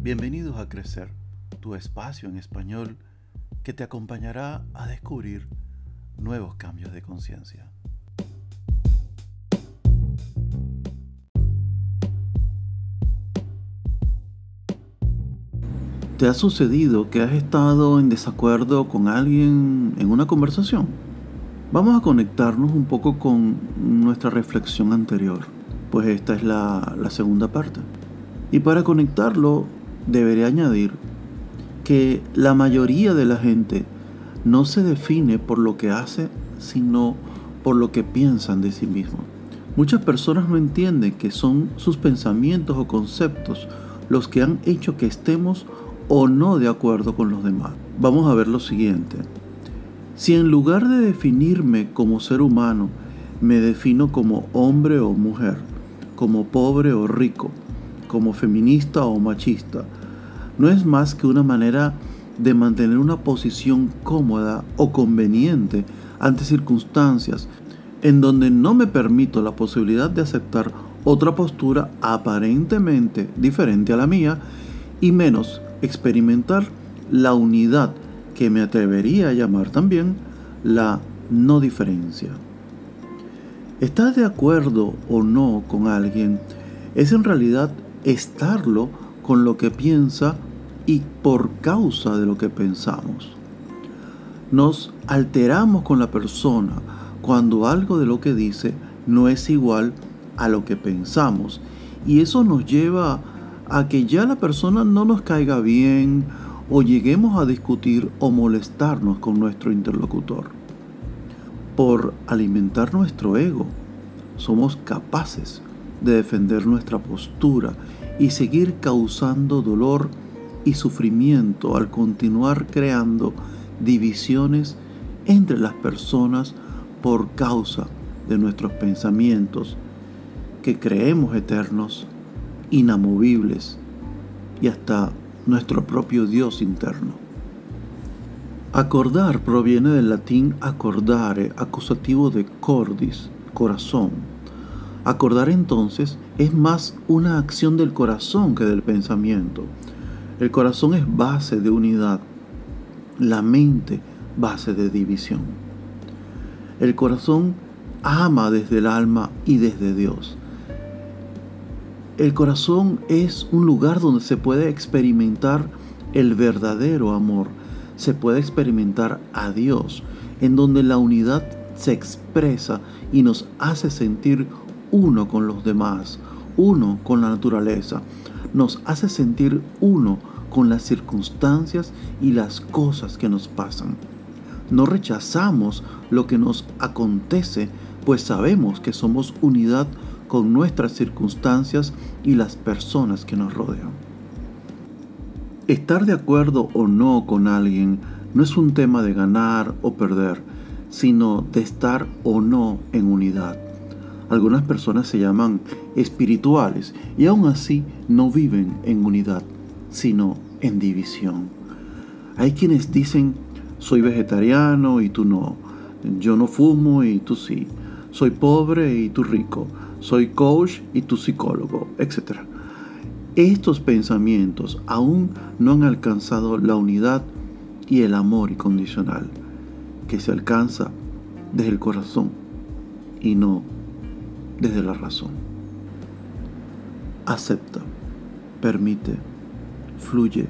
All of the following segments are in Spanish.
Bienvenidos a Crecer, tu espacio en español que te acompañará a descubrir nuevos cambios de conciencia. ¿Te ha sucedido que has estado en desacuerdo con alguien en una conversación? Vamos a conectarnos un poco con nuestra reflexión anterior, pues esta es la, la segunda parte. Y para conectarlo, deberé añadir que la mayoría de la gente no se define por lo que hace, sino por lo que piensan de sí mismo. Muchas personas no entienden que son sus pensamientos o conceptos los que han hecho que estemos o no de acuerdo con los demás. Vamos a ver lo siguiente. Si en lugar de definirme como ser humano, me defino como hombre o mujer, como pobre o rico, como feminista o machista, no es más que una manera de mantener una posición cómoda o conveniente ante circunstancias en donde no me permito la posibilidad de aceptar otra postura aparentemente diferente a la mía y menos experimentar la unidad que me atrevería a llamar también la no diferencia. Estar de acuerdo o no con alguien es en realidad estarlo con lo que piensa y por causa de lo que pensamos. Nos alteramos con la persona cuando algo de lo que dice no es igual a lo que pensamos y eso nos lleva a que ya la persona no nos caiga bien o lleguemos a discutir o molestarnos con nuestro interlocutor. Por alimentar nuestro ego, somos capaces de defender nuestra postura y seguir causando dolor sufrimiento al continuar creando divisiones entre las personas por causa de nuestros pensamientos que creemos eternos inamovibles y hasta nuestro propio Dios interno. Acordar proviene del latín acordare, acusativo de cordis, corazón. Acordar entonces es más una acción del corazón que del pensamiento. El corazón es base de unidad, la mente base de división. El corazón ama desde el alma y desde Dios. El corazón es un lugar donde se puede experimentar el verdadero amor, se puede experimentar a Dios, en donde la unidad se expresa y nos hace sentir uno con los demás, uno con la naturaleza, nos hace sentir uno con las circunstancias y las cosas que nos pasan. No rechazamos lo que nos acontece, pues sabemos que somos unidad con nuestras circunstancias y las personas que nos rodean. Estar de acuerdo o no con alguien no es un tema de ganar o perder, sino de estar o no en unidad. Algunas personas se llaman espirituales y aún así no viven en unidad, sino en división. Hay quienes dicen, soy vegetariano y tú no, yo no fumo y tú sí, soy pobre y tú rico, soy coach y tu psicólogo, etc. Estos pensamientos aún no han alcanzado la unidad y el amor incondicional que se alcanza desde el corazón y no desde la razón. Acepta, permite, fluye,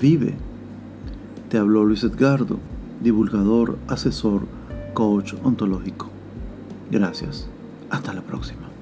vive. Te habló Luis Edgardo, divulgador, asesor, coach ontológico. Gracias. Hasta la próxima.